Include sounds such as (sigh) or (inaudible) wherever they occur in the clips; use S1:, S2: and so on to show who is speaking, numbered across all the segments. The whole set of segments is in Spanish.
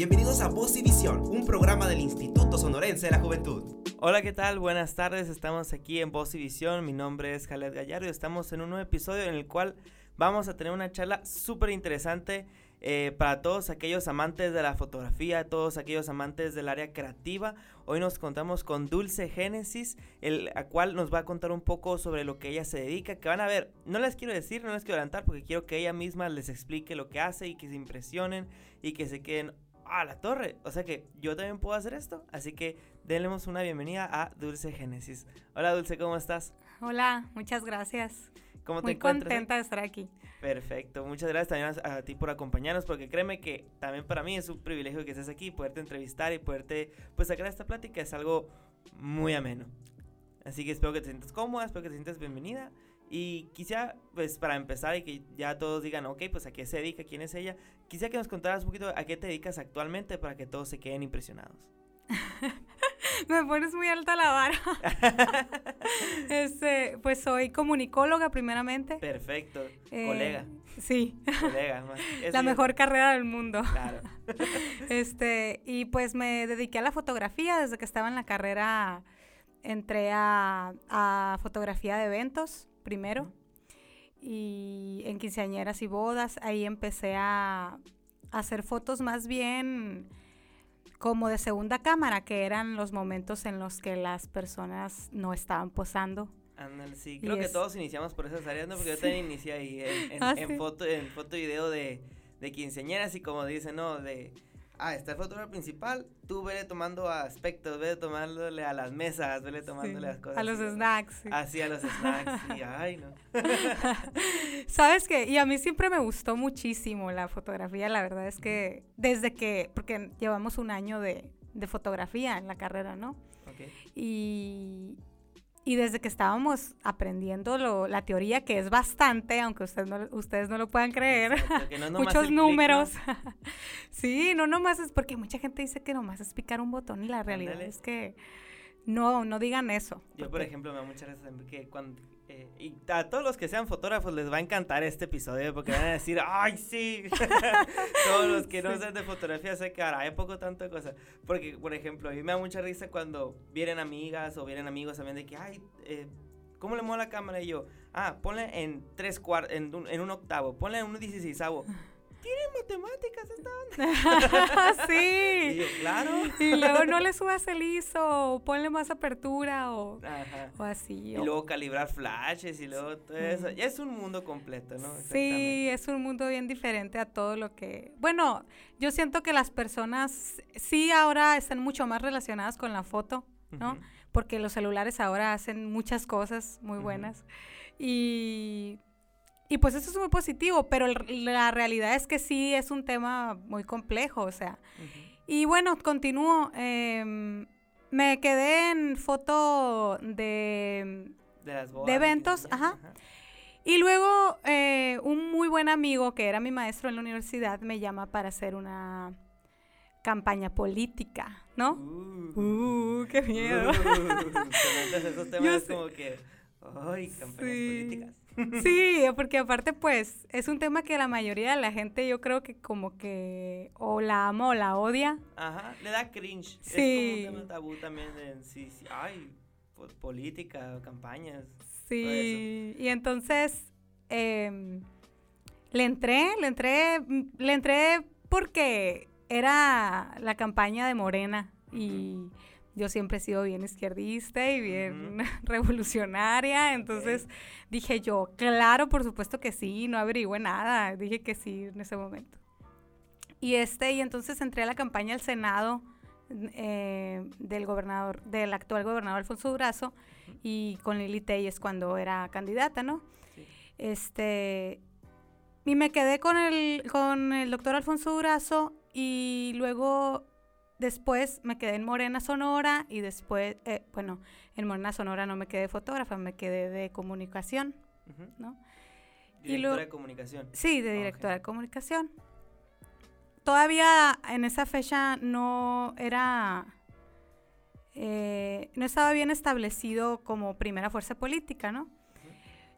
S1: Bienvenidos a Voz y Visión, un programa del Instituto Sonorense de la Juventud.
S2: Hola, ¿qué tal? Buenas tardes. Estamos aquí en Voz y Visión. Mi nombre es Jaled Gallardo y estamos en un nuevo episodio en el cual vamos a tener una charla súper interesante eh, para todos aquellos amantes de la fotografía, todos aquellos amantes del área creativa. Hoy nos contamos con Dulce Génesis, el la cual nos va a contar un poco sobre lo que ella se dedica, que van a ver, no les quiero decir, no les quiero adelantar, porque quiero que ella misma les explique lo que hace y que se impresionen y que se queden a la torre. O sea que yo también puedo hacer esto. Así que denlemos una bienvenida a Dulce Génesis. Hola Dulce, ¿cómo estás?
S3: Hola, muchas gracias.
S2: ¿Cómo
S3: Muy
S2: te encuentras?
S3: contenta de estar aquí.
S2: Perfecto, muchas gracias también a, a ti por acompañarnos, porque créeme que también para mí es un privilegio que estés aquí, poderte entrevistar y poderte pues sacar esta plática es algo muy ameno. Así que espero que te sientas cómoda, espero que te sientas bienvenida. Y quisiera, pues para empezar y que ya todos digan, ok, pues a qué se dedica, quién es ella, quisiera que nos contaras un poquito a qué te dedicas actualmente para que todos se queden impresionados. (laughs)
S3: Me pones muy alta la vara. (laughs) este, pues soy comunicóloga primeramente.
S2: Perfecto,
S3: Eh,
S2: colega,
S3: Sí,
S2: colega. más- (laughs)
S3: la mejor carrera del mundo.
S2: Claro.
S3: Este, y pues me dediqué a la fotografía desde que estaba en la carrera. Entré a, a fotografía de eventos primero. Y en quinceañeras y bodas, ahí empecé a, a hacer fotos más bien como de segunda cámara, que eran los momentos en los que las personas no estaban posando.
S2: Ándale, sí, creo que todos iniciamos por esas áreas, ¿no? Porque yo también inicié ahí en, en, (laughs)
S3: Ah,
S2: en
S3: sí.
S2: foto, en foto y video de, de quinceañeras y como dicen, ¿no? De, ah, está el fotógrafo principal, tú vele tomando aspectos, vele tomándole a las mesas, vele tomándole
S3: Sí,
S2: las cosas.
S3: a los snacks. sí.
S2: Así a los snacks, sí, (laughs) ay, no. (laughs)
S3: ¿Sabes qué? Y a mí siempre me gustó muchísimo la fotografía, la verdad es que desde que, porque llevamos un año de, de fotografía en la carrera, ¿no?
S2: Ok.
S3: Y, y desde que estábamos aprendiendo lo- la teoría, que es bastante, aunque ustedes no, ustedes no lo puedan creer,
S2: Exacto, no (laughs)
S3: muchos números. (laughs) sí, no nomás es porque mucha gente dice que nomás es picar un botón y la realidad
S2: Ándale.
S3: es que no, no digan eso.
S2: Yo, por ejemplo, me da mucha gracia también que cuando... eh, y a todos los que sean fotógrafos les va a encantar este episodio porque van a decir, (laughs) ¡ay, sí! (laughs) todos los que no sean de fotografía se hay poco tanto de cosas. Porque, por ejemplo, a mí me da mucha risa cuando vienen amigas o vienen amigos también de que, ¡ay! Eh, ¿Cómo le muevo la cámara? Y yo, ah, ponle en tres cuartos, en, en un octavo, ponle en un dieciséisavo. ¿Tienen matemáticas esta? (laughs) Y
S3: sí.
S2: yo, claro.
S3: Y luego no le subas el ISO, o ponle más apertura o,
S2: Ajá.
S3: o así.
S2: Y
S3: o-
S2: luego calibrar flashes y luego todo eso. Ya es un mundo completo, ¿no?
S3: Sí, es un mundo bien diferente a todo lo que... Bueno, yo siento que las personas sí ahora están mucho más relacionadas con la foto, ¿no? Porque los celulares ahora hacen muchas cosas muy buenas. Y, y pues eso es muy positivo, pero el- la realidad es que sí es un tema muy complejo, o sea. Y bueno, continúo. em, me quedé en foto de
S2: De las bodas.
S3: de eventos, ajá. Y luego eh, un muy buen amigo que era mi maestro en la universidad me llama para hacer una campaña política, ¿no?
S2: Uh,
S3: Uh, qué miedo.
S2: Uh, esos temas
S3: Yo
S2: como que. Ay, campañas
S3: Sí.
S2: políticas. (laughs)
S3: Sí, porque aparte pues es un tema que la mayoría de la gente yo creo que como que o la ama o la odia.
S2: Ajá, le da cringe.
S3: Sí.
S2: Es como un tema tabú también de sí, sí. Ay, po- política, campañas.
S3: Sí, y entonces em, le entré, le entré, mm, le entré porque era la campaña de Morena y yo siempre he sido bien izquierdista y bien (laughs) revolucionaria, entonces dije yo, claro, por supuesto que sí, no averigüé nada, dije que sí en ese momento. Y este, y entonces entré a la campaña al Senado eh, del gobernador, del actual gobernador Alfonso Durazo, y con Lili Telles cuando era candidata, ¿no?
S2: Sí.
S3: Este, y me quedé con el, con el doctor Alfonso Durazo y luego después me quedé en Morena Sonora y después, eh, bueno, en Morena Sonora no me quedé fotógrafa, me quedé de comunicación. ¿no? Y
S2: Directora
S3: lo-
S2: de comunicación.
S3: Sí, de directora de comunicación. Todavía en esa fecha no era, eh, no estaba bien establecido como primera fuerza política, ¿no?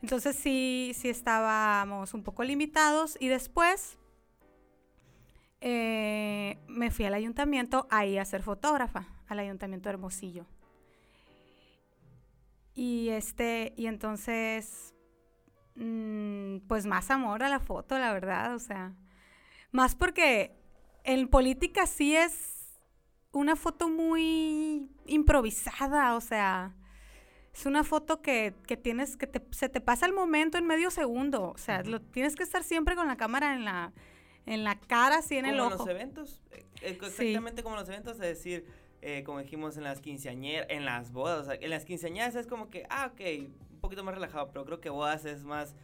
S3: Entonces sí, sí estábamos un poco limitados y después me fui al ayuntamiento ahí a ser fotógrafa, al ayuntamiento de Hermosillo. Y este, y entonces, mm, pues más amor a la foto, la verdad, o sea, más porque en política sí es una foto muy improvisada, o sea, es una foto que, que tienes, que te- se te pasa el momento en medio segundo, o sea, lo, tienes que estar siempre con la cámara en la, en la cara, así en el
S2: como en
S3: ojo.
S2: los eventos, eh, eh,
S3: Sí.
S2: exactamente como en los eventos, es decir, eh, como dijimos en las quinceañeras, en las bodas, o sea, en las quinceañeras es como que, ah, ok, un poquito más relajado, pero creo que bodas es más,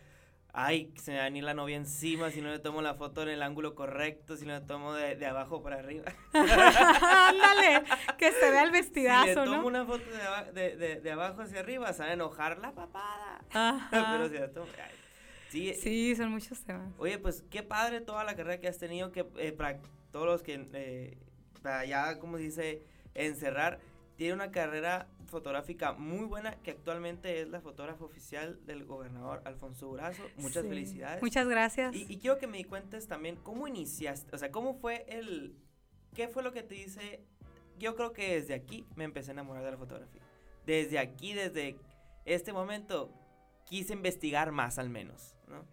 S2: ay, se me va a venir la novia encima si no le tomo la foto en el ángulo correcto, si no le tomo de, de abajo para arriba. (laughs)
S3: Ándale, que se vea el
S2: si le
S3: vestidazo,
S2: tomo
S3: ¿no?
S2: una foto de, de- de- de abajo hacia arriba, se va a enojar la papada.
S3: Ajá. (laughs)
S2: pero si la tomo, ay, sí,
S3: Sí, son muchos temas.
S2: Oye, pues qué padre toda la carrera que has tenido, que eh, para todos los que, eh, para ya, como dice, encerrar, tiene una carrera fotográfica muy buena, que actualmente es la fotógrafa oficial del gobernador Alfonso Durazo. Muchas
S3: Sí.
S2: felicidades.
S3: Muchas gracias.
S2: Y, y quiero que me cuentes también cómo iniciaste, o sea, cómo fue el, qué fue lo que te dice, yo creo que desde aquí me empecé a enamorar de la fotografía. Desde aquí, desde este momento, quise investigar más al menos, ¿no?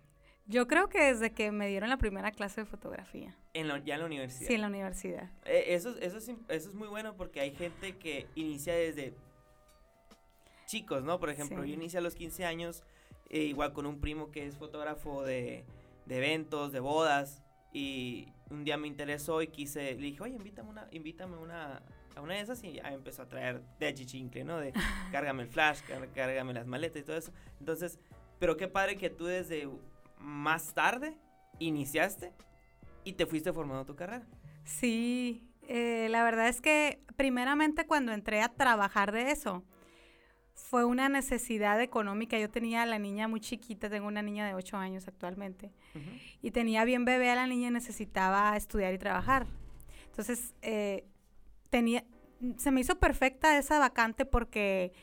S3: Yo creo que desde que me dieron la primera clase de fotografía.
S2: En la- ya en la universidad.
S3: Sí, en la universidad.
S2: Eh, eso, es- eso, es, eso es muy bueno porque hay gente que inicia desde chicos, ¿no? Por ejemplo,
S3: Sí.
S2: yo inicié a los 15 años, eh, igual con un primo que es fotógrafo de, de eventos, de bodas, y un día me interesó y quise, le dije, oye, invítame una, invítame una, a una de esas y ya empezó a traer de achichincle, ¿no? De (laughs) cárgame el flash, cárgame las maletas y todo eso. Entonces, pero qué padre que tú desde más tarde iniciaste y te fuiste formando tu carrera.
S3: Sí, eh, la verdad es que primeramente cuando entré a trabajar de eso, fue una necesidad económica. Yo tenía a la niña muy chiquita, tengo una niña de 8 años actualmente, y tenía bien bebé a la niña y necesitaba estudiar y trabajar. Entonces, eh, tenía, se me hizo perfecta esa vacante porque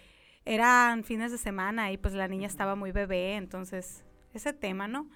S3: eran fines de semana y pues la niña estaba muy bebé, entonces ese tema, ¿no?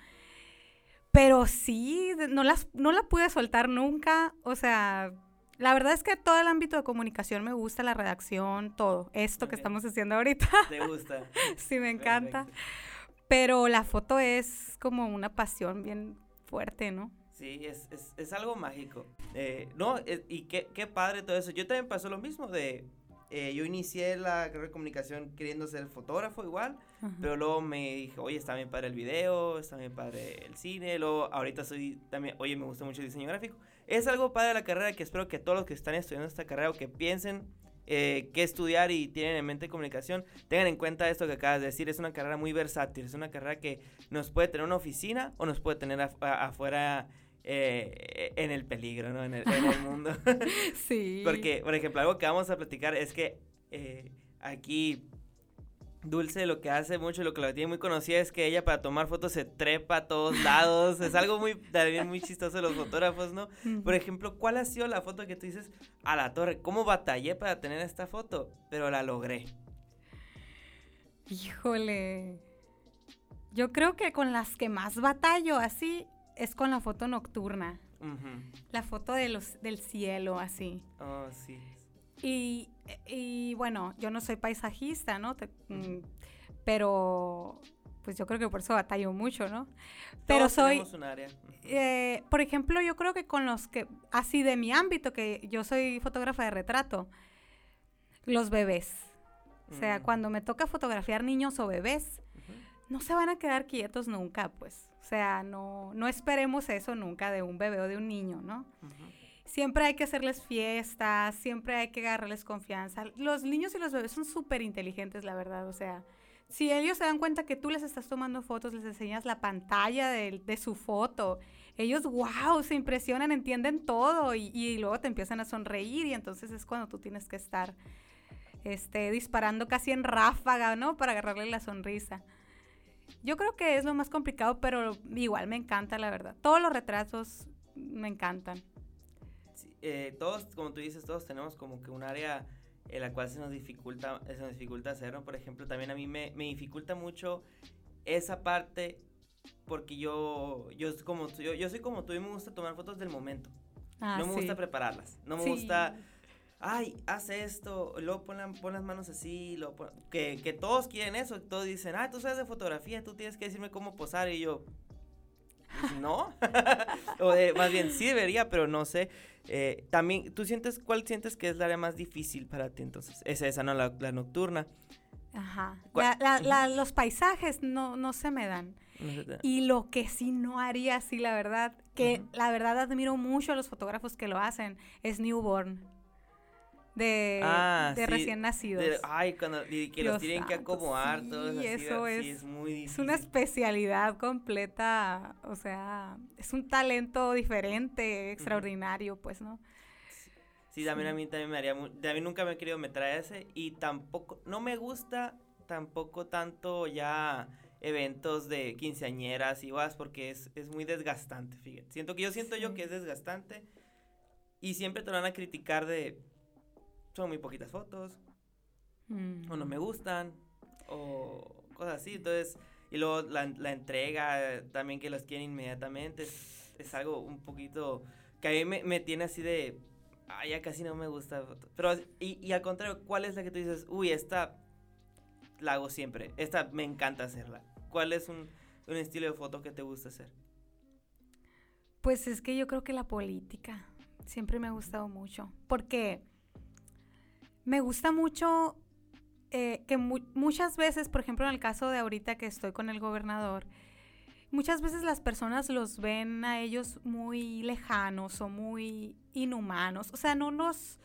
S3: Pero sí, no, las, no la pude soltar nunca, o sea, la verdad es que todo el ámbito de comunicación me gusta, la redacción, todo, esto que estamos haciendo ahorita, (laughs)
S2: ¿Te gusta? (laughs)
S3: sí me encanta,
S2: Perfecto.
S3: pero la foto es como una pasión bien fuerte, ¿no?
S2: Sí, es, es, es algo mágico. Eh, no, eh, y qué, qué padre todo eso. Yo también pasó lo mismo de... eh, yo inicié la carrera de comunicación queriendo ser fotógrafo igual,
S3: Ajá.
S2: pero luego me dije, oye, está bien padre el video, está bien padre el cine, luego ahorita soy también, oye, me gusta mucho el diseño gráfico. Es algo padre la carrera que espero que todos los que están estudiando esta carrera o que piensen eh, qué estudiar y tienen en mente comunicación, tengan en cuenta esto que acabas de decir, es una carrera muy versátil, es una carrera que nos puede tener en una oficina o nos puede tener afuera eh, en el peligro, ¿no? En el, en el mundo. (laughs)
S3: Sí.
S2: Porque, por ejemplo, algo que vamos a platicar es que eh, aquí Dulce lo que hace mucho, lo que la tiene muy conocida es que ella para tomar fotos se trepa a todos (laughs) lados. es algo muy, también muy chistoso de los fotógrafos, ¿no? Por ejemplo, ¿cuál ha sido la foto que tú dices a la torre? ¿Cómo batallé para tener esta foto? Pero la logré.
S3: Híjole. Yo creo que con las que más batallo así es con la foto nocturna. La foto de los, del cielo así.
S2: Oh, sí.
S3: Y, y bueno, yo no soy paisajista, ¿no? Te- mm, pero pues yo creo que por eso batallo mucho, ¿no? Pero
S2: Todos
S3: soy,
S2: un área.
S3: Eh, por ejemplo, yo creo que con los que, así de mi ámbito, que yo soy fotógrafa de retrato, los bebés. O sea,
S2: Mm.
S3: cuando me toca fotografiar niños o bebés, no se van a quedar quietos nunca, pues. O sea, no, no esperemos eso nunca de un bebé o de un niño, ¿no? Siempre hay que hacerles fiestas, siempre hay que agarrarles confianza. Los niños y los bebés son súper inteligentes, la verdad. O sea, si ellos se dan cuenta que tú les estás tomando fotos, les enseñas la pantalla de, de su foto, ellos, wow, se impresionan, entienden todo y, y luego te empiezan a sonreír y entonces es cuando tú tienes que estar este, disparando casi en ráfaga, ¿no? Para agarrarle la sonrisa. Yo creo que es lo más complicado, pero igual me encanta, la verdad. Todos los retratos me encantan.
S2: Sí, eh, todos, como tú dices, todos tenemos como que un área en la cual se nos dificulta, se nos dificulta hacerlo. Por ejemplo, también a mí me, me dificulta mucho esa parte porque yo, yo, como, yo, yo soy como tú y me gusta tomar fotos del momento.
S3: Ah,
S2: no me
S3: sí.
S2: gusta prepararlas. No me
S3: Sí.
S2: gusta, ay, haz esto, luego pon, la- pon las manos así, luego pon- que, que todos quieren eso, todos dicen, ah, tú sabes de fotografía, tú tienes que decirme cómo posar, y yo, "Pues, no, (laughs) o de- más bien sí debería, pero no sé. Eh, también, ¿tú sientes, cuál sientes que es la área más difícil para ti entonces? Es esa, ¿no? La, la nocturna.
S3: Ajá.
S2: ¿Cuál-
S3: La- la- la- los paisajes no, no se me dan.
S2: No
S3: Y lo que sí no haría, sí, la verdad, que la verdad admiro mucho a los fotógrafos que lo hacen, es Newborn. De,
S2: Ah,
S3: de
S2: sí,
S3: recién nacidos.
S2: de- ay, cuando y que los
S3: Dios
S2: tienen que acomodar,
S3: sí,
S2: todos así,
S3: eso es-
S2: es muy difícil.
S3: Es una especialidad completa, o sea, es un talento diferente, extraordinario, pues, ¿no?
S2: Sí, también a mí también me haría mu- también nunca me he querido meter a ese y tampoco no me gusta tampoco tanto ya eventos de quinceañeras y vas porque es, es muy desgastante, fíjate. Siento que yo siento yo que es desgastante y siempre te van a criticar de son muy poquitas fotos
S3: Mm.
S2: o no me gustan o cosas así, entonces y luego la, la entrega también que los quieren inmediatamente es, es algo un poquito que a mí me, me tiene así de ay ya casi no me gusta foto". pero y, y al contrario ¿cuál es la que tú dices uy esta la hago siempre esta me encanta hacerla ¿cuál es un, un estilo de foto que te gusta hacer?
S3: Pues es que yo creo que la política siempre me ha gustado mucho, porque me gusta mucho eh, que mu- muchas veces, por ejemplo, en el caso de ahorita que estoy con el gobernador, muchas veces las personas los ven a ellos muy lejanos o muy inhumanos, o sea, no nos...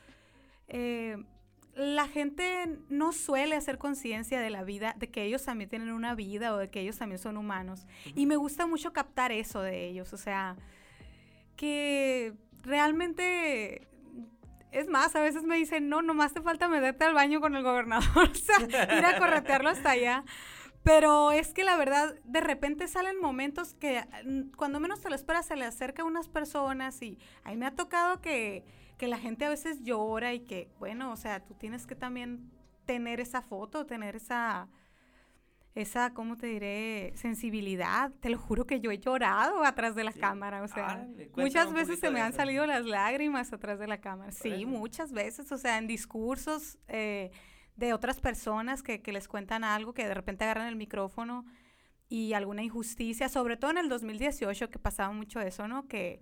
S3: eh, la gente no suele hacer conciencia de la vida, de que ellos también tienen una vida o de que ellos también son humanos. Y me gusta mucho captar eso de ellos, o sea, que realmente... Es más, a veces me dicen, no, nomás te falta meterte al baño con el gobernador, (laughs) o sea, ir a corretearlo hasta allá. Pero es que la verdad, de repente salen momentos que mm, cuando menos te lo esperas se le acerca a unas personas y a mí me ha tocado que, que la gente a veces llora y que, bueno, o sea, tú tienes que también tener esa foto, tener esa, esa, ¿cómo te diré? Sensibilidad. Te lo juro que yo he llorado atrás de la
S2: Sí.
S3: cámara, o sea,
S2: cuéntame
S3: muchas veces se me han salido las lágrimas atrás de la cámara. Sí, muchas veces, o sea, en discursos eh, de otras personas que, que les cuentan algo, que de repente agarran el micrófono y alguna injusticia, sobre todo en el 2018 que pasaba mucho eso, ¿no? Que,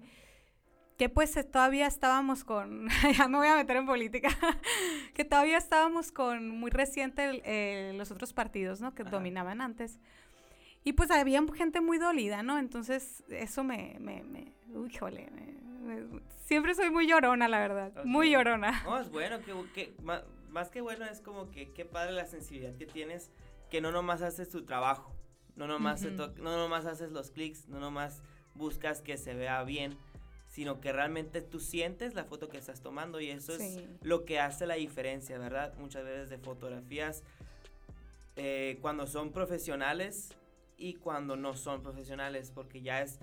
S3: que pues eh, todavía estábamos con, (laughs) ya me voy a meter en política, (laughs) que todavía estábamos con muy reciente el- eh, los otros partidos, ¿no? Que
S2: Ajá.
S3: dominaban antes. Y pues había gente muy dolida, ¿no? Entonces eso me, me, me uy, jole, me- me- siempre soy muy llorona, la verdad, muy llorona.
S2: No, es bueno, que, que ma- más que bueno es como que qué padre la sensibilidad que tienes, que no nomás haces tu trabajo, no nomás,
S3: Ujú.
S2: to- no nomás haces los clics, no nomás buscas que se vea bien, sino que realmente tú sientes la foto que estás tomando y eso es
S3: Sí.
S2: lo que hace la diferencia, ¿verdad? Muchas veces de fotografías eh, cuando son profesionales y cuando no son profesionales, porque ya es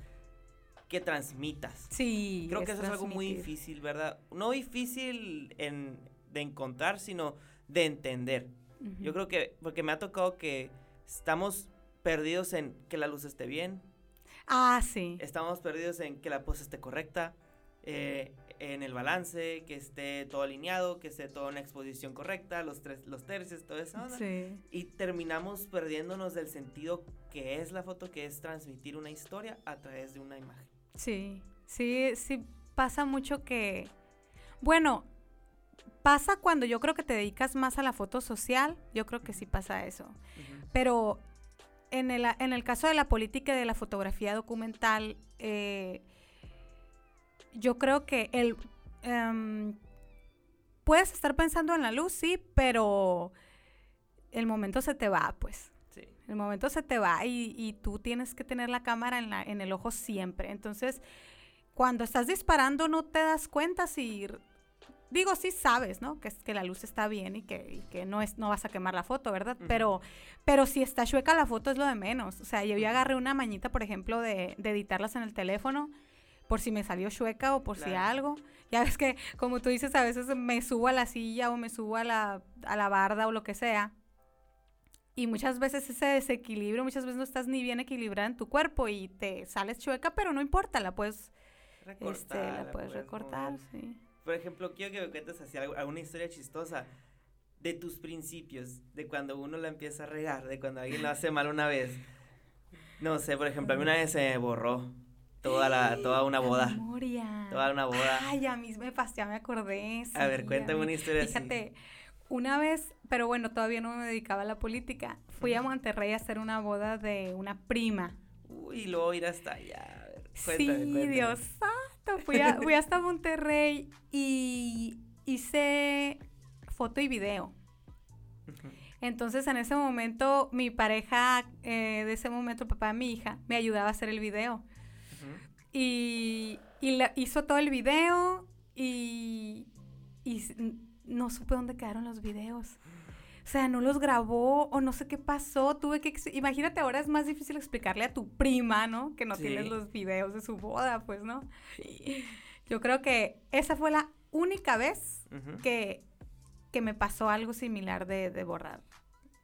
S2: que transmitas.
S3: Sí.
S2: Creo que eso es algo muy
S3: transmitir.
S2: difícil, ¿verdad? No difícil en, de encontrar, sino de entender. Yo
S3: Ujú.
S2: creo que, porque me ha tocado que estamos perdidos en que la luz esté bien,
S3: Ah, sí.
S2: estamos perdidos en que la pose esté correcta, eh, en el balance, que esté todo alineado, que esté toda una exposición correcta, los, tres, los tercios, todo eso.
S3: Sí.
S2: Y terminamos perdiéndonos del sentido que es la foto, que es transmitir una historia a través de una imagen.
S3: Sí, sí, sí pasa mucho que, bueno, pasa cuando yo creo que te dedicas más a la foto social, yo creo que sí pasa eso, pero en el, en el caso de la política y de la fotografía documental, eh, yo creo que el, em, puedes estar pensando en la luz, sí, pero el momento se te va, pues.
S2: Sí.
S3: El momento se te va y, y tú tienes que tener la cámara en, la, en el ojo siempre. Entonces, cuando estás disparando no te das cuenta si... Digo, sí sabes, ¿no? Que, es- que la luz está bien y que, y que no, es, no vas a quemar la foto, ¿verdad? Pero, pero si está chueca la foto es lo de menos. O sea, yo ya agarré una mañita, por ejemplo, de, de editarlas en el teléfono por si me salió chueca o por si algo. Ya ves que, como tú dices, a veces me subo a la silla o me subo a la, a la barda o lo que sea. Y muchas veces ese desequilibrio, muchas veces no estás ni bien equilibrada en tu cuerpo y te sales chueca, pero no importa, la puedes,
S2: Recortar.
S3: este, la puedes
S2: puedes
S3: recortar,
S2: mover.
S3: sí.
S2: Por ejemplo, quiero que me cuentes así alguna historia chistosa de tus principios, de cuando uno la empieza a regar, de cuando alguien lo hace mal una vez. No sé, por ejemplo, a mí una vez se me borró toda la, toda una boda.
S3: memoria.
S2: Toda una boda.
S3: Ay, a mí me pasó, ya me acordé.
S2: A ver, cuéntame una historia así.
S3: Fíjate, una vez, pero bueno, todavía no me dedicaba a la política. Fui a. Monterrey a hacer una boda de una prima.
S2: Uy, luego ir hasta allá. Cuéntame,
S3: sí,
S2: cuéntame.
S3: Dios Fui, a- fui hasta Monterrey y hice foto y video. Entonces, en ese momento, mi pareja eh, de ese momento, papá de mi hija, me ayudaba a hacer el video. Y, y la- hizo todo el video y, y no supe dónde quedaron los videos. O sea, no los grabó o no sé qué pasó. Tuve que... Imagínate, ahora es más difícil explicarle a tu prima, ¿no? Que no
S2: Sí.
S3: tienes los videos de su boda, pues, ¿no? Yo creo que esa fue la única vez que, que me pasó algo similar de, de borrar.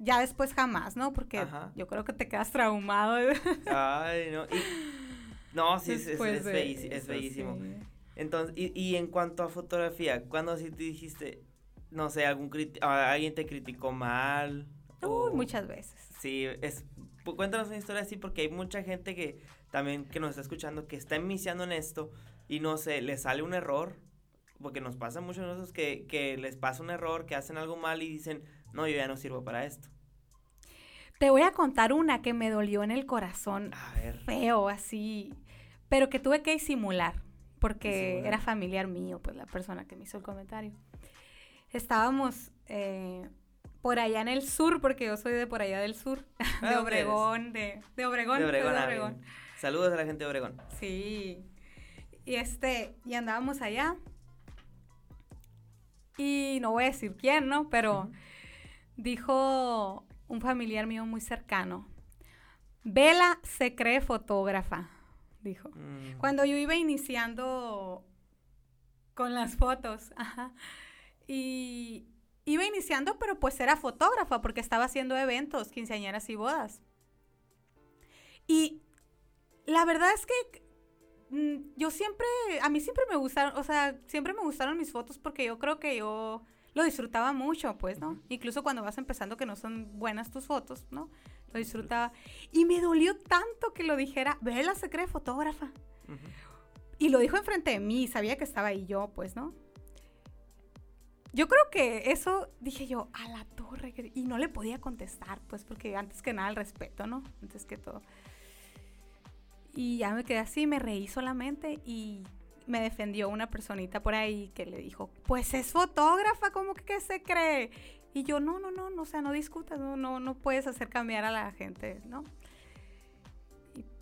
S3: Ya después jamás, ¿no? Porque
S2: Ajá.
S3: yo creo que te quedas traumado. (laughs)
S2: Ay, no. y- no, sí, es, es, es feísimo.
S3: sí.
S2: Entonces, y, y en cuanto a fotografía, cuando sí te dijiste, no sé, algún alguien te criticó mal?
S3: Uy,
S2: o-
S3: muchas veces.
S2: Sí, es, cuéntanos una historia así porque hay mucha gente que también que nos está escuchando que está iniciando en esto y no sé, le sale un error, porque nos pasa mucho a nosotros que, que les pasa un error, que hacen algo mal y dicen, no, yo ya no sirvo para esto.
S3: Te voy a contar una que me dolió en el corazón,
S2: A ver.
S3: feo, así, pero que tuve que disimular, porque
S2: Disimular.
S3: era familiar mío, pues la persona que me hizo el comentario. Estábamos eh, por allá en el sur, porque yo soy de por allá del sur, (laughs)
S2: Ah,
S3: de. Obregón, de, de Obregón,
S2: De Obregón,
S3: de
S2: ah,
S3: Obregón.
S2: Saludos a la gente de Obregón.
S3: Sí. Y este, y andábamos allá. Y no voy a decir quién, ¿no? Pero dijo un familiar mío muy cercano. Vela se cree fotógrafa, dijo.
S2: Mm,
S3: Cuando yo iba iniciando con las fotos, (laughs) ajá, y iba iniciando, pero pues era fotógrafa porque estaba haciendo eventos, quinceañeras y bodas. Y la verdad es que mm, yo siempre, a mí siempre me gustaron, o sea, siempre me gustaron mis fotos porque yo creo que yo lo disfrutaba mucho, pues, ¿no? Incluso cuando vas empezando que no son buenas tus fotos, ¿no? Lo disfrutaba. Y me dolió tanto que lo dijera, Vela se cree fotógrafa. Y lo dijo enfrente de mí, sabía que estaba ahí yo, pues, ¿no? Yo creo que eso dije yo, a la torre, y no le podía contestar, pues, porque antes que nada el respeto, ¿no? Antes que todo. Y ya me quedé así, me reí solamente y me defendió una personita por ahí que le dijo, pues es fotógrafa, ¿cómo que se cree? Y yo, no, no, no, no, o sea, no discutas, no, no, no puedes hacer cambiar a la gente, ¿no?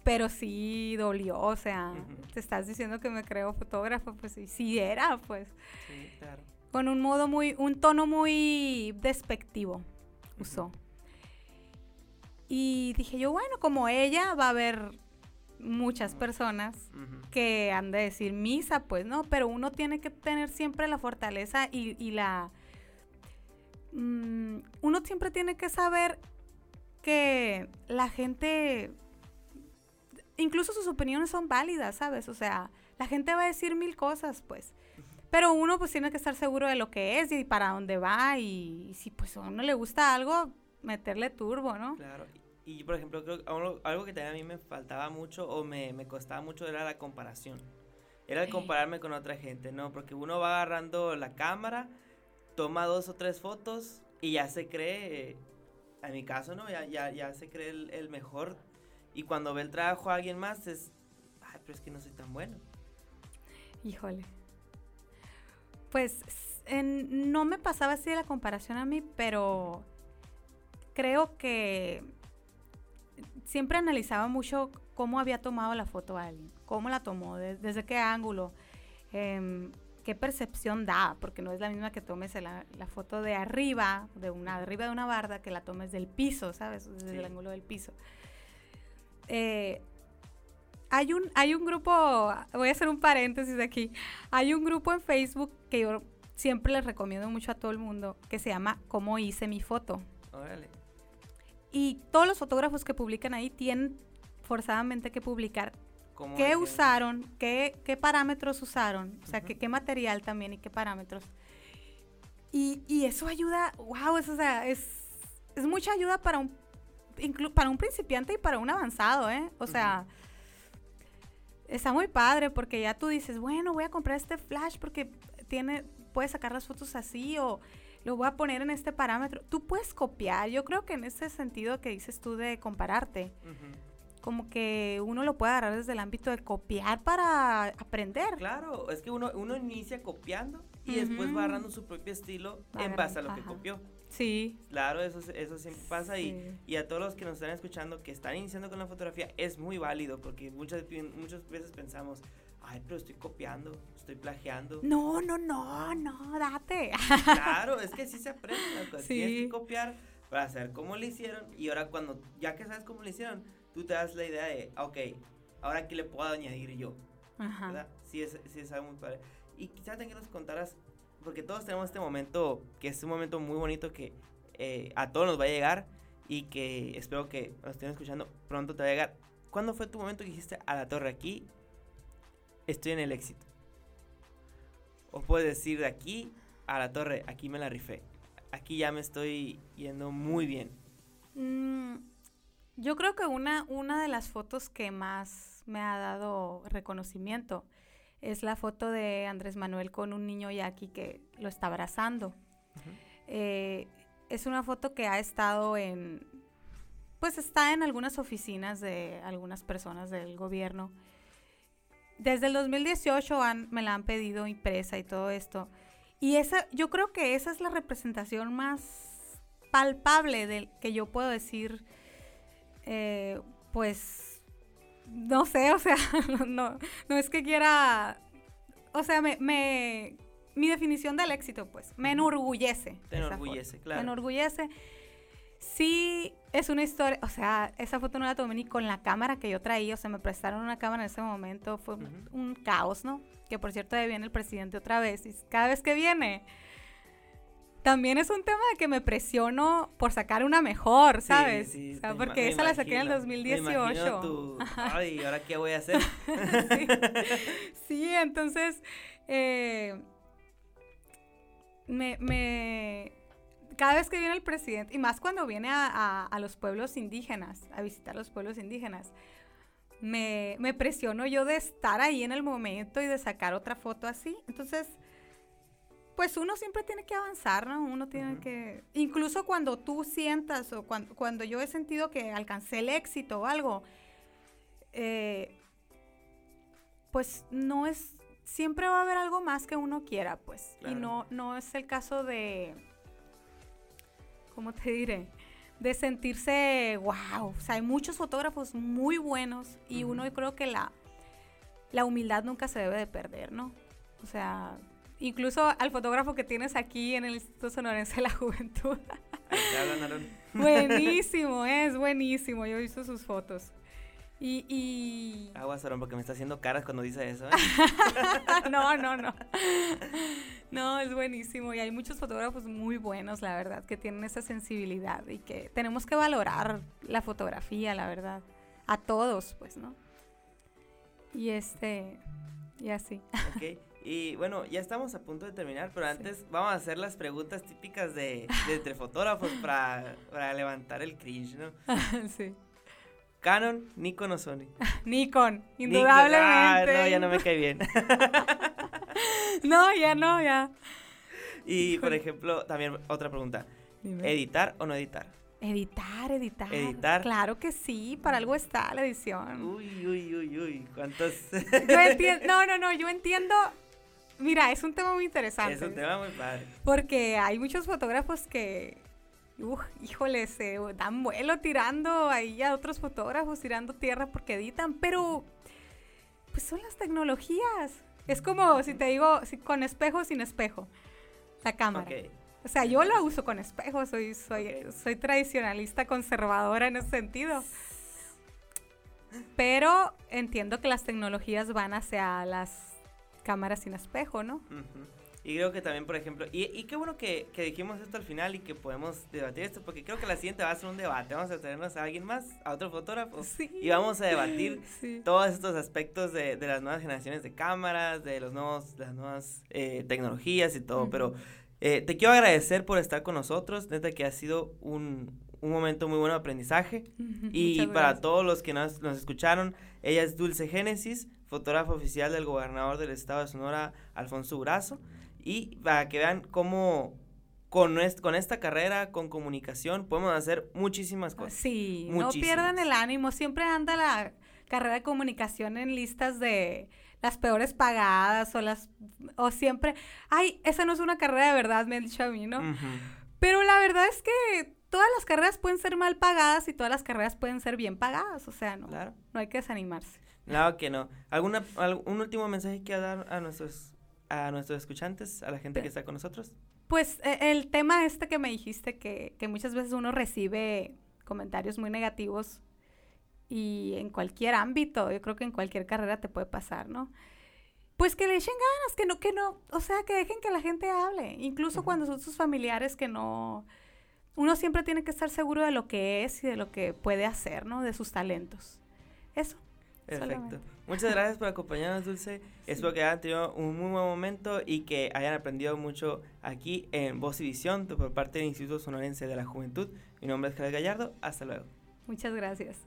S3: Pero sí dolió, o sea, te estás diciendo que me creo fotógrafa, pues sí, sí era, pues,
S2: Sí, claro.
S3: Con un modo muy, un tono muy despectivo usó. Y dije yo, bueno, como ella va a haber muchas personas que han de decir misa, pues no, pero uno tiene que tener siempre la fortaleza y, y la... mm, uno siempre tiene que saber que la gente, incluso sus opiniones son válidas, ¿sabes? O sea, la gente va a decir mil cosas, pues. Pero uno pues tiene que estar seguro de lo que es y para dónde va y, y si pues a uno le gusta algo, meterle turbo, ¿no?
S2: Claro. Y, y, por ejemplo, creo que algo, algo que también a mí me faltaba mucho o me, me costaba mucho era la comparación. Era el compararme con otra gente, ¿no? Porque uno va agarrando la cámara, toma dos o tres fotos y ya se cree, en mi caso, ¿no? Ya, ya, ya se cree el, el mejor. Y cuando ve el trabajo a alguien más es, ay, pero es que no soy tan bueno.
S3: Híjole. Pues en- no me pasaba así la comparación a mí, pero creo que siempre analizaba mucho cómo había tomado la foto a alguien, cómo la tomó, de- desde qué ángulo, em, qué percepción da, porque no es la misma que tomes la, la foto de arriba, de una arriba de una barda, que la tomes del piso, ¿sabes? Desde
S2: Sí.
S3: el ángulo del piso. Eh, hay un, hay un grupo, voy a hacer un paréntesis aquí, hay un grupo en Facebook que yo siempre les recomiendo mucho a todo el mundo, que se llama ¿Cómo hice mi foto?
S2: Órale.
S3: Y todos los fotógrafos que publican ahí tienen forzadamente que publicar
S2: ¿Cómo
S3: qué
S2: hicieron?
S3: usaron, qué, qué parámetros usaron, o sea, qué,
S2: Ujú.
S3: qué material también y qué parámetros. Y, y eso ayuda, wow, eso, o sea, es, es mucha ayuda para un, para un principiante y para un avanzado, ¿eh? O sea, está muy padre porque ya tú dices, bueno, voy a comprar este flash porque tiene, puedes sacar las fotos así o lo voy a poner en este parámetro. Tú puedes copiar, yo creo que en ese sentido que dices tú de compararte, como que uno lo puede agarrar desde el ámbito de copiar para aprender.
S2: Claro, es que uno, uno inicia copiando y después
S3: Ujú.
S2: va agarrando su propio estilo
S3: Va
S2: en base a lo que copió.
S3: Sí.
S2: Claro, eso, eso siempre pasa y,
S3: Sí.
S2: y a todos los que nos están escuchando que están iniciando con la fotografía es muy válido porque muchas, muchas veces pensamos, ay, pero estoy copiando, estoy plagiando.
S3: No, no, no, no, date.
S2: Claro, es que sí se aprende las cosas. Tienes
S3: Sí.
S2: que copiar para saber cómo lo hicieron y ahora cuando, ya que sabes cómo lo hicieron, tú te das la idea de, ok, ahora qué le puedo añadir yo.
S3: Ajá.
S2: ¿verdad? Sí es, sí es algo muy padre. Y quizás también nos contaras, porque todos tenemos este momento, que es un momento muy bonito que eh, a todos nos va a llegar y que espero que nos estén escuchando pronto te va a llegar. ¿Cuándo fue tu momento que dijiste a la torre aquí estoy en el éxito? O puedes decir de aquí a la torre, aquí me la rifé. Aquí ya me estoy yendo muy bien.
S3: Mm, yo creo que una, una de las fotos que más me ha dado reconocimiento es la foto de Andrés Manuel con un niño yaqui que lo está abrazando. Eh, es una foto que ha estado en, pues está en algunas oficinas de algunas personas del gobierno. Desde el 2018 han- me la han pedido impresa y todo esto. Y esa, yo creo que esa es la representación más palpable del que yo puedo decir, eh, pues, no sé, o sea, (laughs) no, no es que quiera, o sea, me, me- mi definición del éxito, pues, me enorgullece.
S2: Te
S3: foto.
S2: enorgullece,
S3: Me
S2: claro.
S3: enorgullece. Sí, es una historia, o sea, esa foto no la tomé ni con la cámara que yo traía, o sea, me prestaron una cámara en ese momento, fue un caos, ¿no? Que por cierto, ahí viene el presidente otra vez, y cada vez que viene, también es un tema de que me presiono por sacar una mejor,
S2: Sí,
S3: ¿sabes?
S2: sí,
S3: o sea,
S2: te ima-
S3: porque esa la saqué en el
S2: imagino, me imagino
S3: 2018.
S2: tu- Ay, ¿ahora qué voy a hacer? (laughs)
S3: sí. Sí, entonces eh, me, me- cada vez que viene el presidente, y más cuando viene a, a- a los pueblos indígenas, a visitar los pueblos indígenas, me, me presiono yo de estar ahí en el momento y de sacar otra foto así. Entonces, pues uno siempre tiene que avanzar, ¿no? Uno tiene que, incluso cuando tú sientas o cuando, cuando yo he sentido que alcancé el éxito o algo, eh, pues no es, siempre va a haber algo más que uno quiera, pues.
S2: Claro.
S3: Y no, no es el caso de, ¿cómo te diré? De sentirse, wow. O sea, hay muchos fotógrafos muy buenos y uno yo creo que la, la humildad nunca se debe de perder, ¿no? O sea, incluso al fotógrafo que tienes aquí en el Instituto Sonorense de la Juventud.
S2: Hablan, Aaron. (laughs)
S3: buenísimo, es buenísimo. Yo he visto sus fotos. Y, y...
S2: Aguas, Aaron, porque me está haciendo caras cuando dice eso. ¿eh? (laughs)
S3: no, no, no. No, es buenísimo. Y hay muchos fotógrafos muy buenos, la verdad, que tienen esa sensibilidad y que tenemos que valorar la fotografía, la verdad. A todos, pues, ¿no? Y este, y así.
S2: Ok. (laughs) Y bueno, ya estamos a punto de terminar, pero
S3: Sí.
S2: antes vamos a hacer las preguntas típicas de, de entre fotógrafos para, para levantar el cringe, ¿no? (laughs)
S3: sí.
S2: Canon, Nikon o Sony. (laughs)
S3: Nikon, indudablemente.
S2: Ah, no, ya no me cae bien. (laughs)
S3: No, ya no, ya.
S2: y por ejemplo, también otra pregunta.
S3: Dime.
S2: ¿Editar o no editar?
S3: editar, editar.
S2: Editar.
S3: Claro que sí, para algo está la edición.
S2: Uy, uy, uy, uy. ¿Cuántos?
S3: Yo entiendo, no, no, no, yo entiendo. Mira, es un tema muy interesante.
S2: es un tema muy padre.
S3: Porque hay muchos fotógrafos que, uf, híjole, se dan vuelo tirando ahí a otros fotógrafos, tirando tierra porque editan, pero pues son las tecnologías. Es como si te digo, si con espejo sin espejo, la cámara. O sea, yo la uso con espejo, soy, soy, soy tradicionalista, conservadora en ese sentido. Pero entiendo que las tecnologías van hacia las cámaras sin espejo, ¿no?
S2: Ujú. Y creo que también, por ejemplo, y, y qué bueno que, que, dijimos esto al final y que podemos debatir esto, porque creo que la siguiente va a ser un debate. Vamos a traernos a alguien más, a otro fotógrafo, y vamos a debatir (laughs) todos estos aspectos de, de, las nuevas generaciones de cámaras, de los nuevos, las nuevas eh, tecnologías y todo. Pero eh, te quiero agradecer por estar con nosotros, neta que ha sido un, un momento muy bueno de aprendizaje. y para todos los que nos, nos escucharon, ella es Dulce Génesis, fotógrafa oficial del gobernador del estado de Sonora, Alfonso Urazo. Y para que vean cómo con, con esta carrera, con comunicación, podemos hacer muchísimas cosas.
S3: Sí, no pierdan el ánimo. Siempre anda la carrera de comunicación en listas de las peores pagadas o las o siempre, ay, esa no es una carrera de verdad, me han dicho a mí, ¿no? Pero la verdad es que todas las carreras pueden ser mal pagadas y todas las carreras pueden ser bien pagadas, o sea, no, no hay que desanimarse.
S2: Claro que no. ¿Alguna, algún último mensaje que dar a nuestros a nuestros escuchantes, a la gente que está con nosotros?
S3: Pues e, el tema este que me dijiste, que, que muchas veces uno recibe comentarios muy negativos y en cualquier ámbito, yo creo que en cualquier carrera te puede pasar, ¿no? Pues que le echen ganas, que no, que no, o sea, que dejen que la gente hable, incluso cuando son sus familiares que no, uno siempre tiene que estar seguro de lo que es y de lo que puede hacer, ¿no? De sus talentos. Eso.
S2: Perfecto. Muchas gracias por acompañarnos, Dulce. Espero que hayan tenido un muy buen momento y que hayan aprendido mucho aquí en Voz y Visión por parte del Instituto Sonorense de la Juventud. Mi nombre es Javier Gallardo. Hasta luego.
S3: Muchas gracias.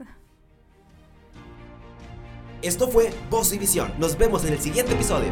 S1: Esto fue Voz y Visión. Nos vemos en el siguiente episodio.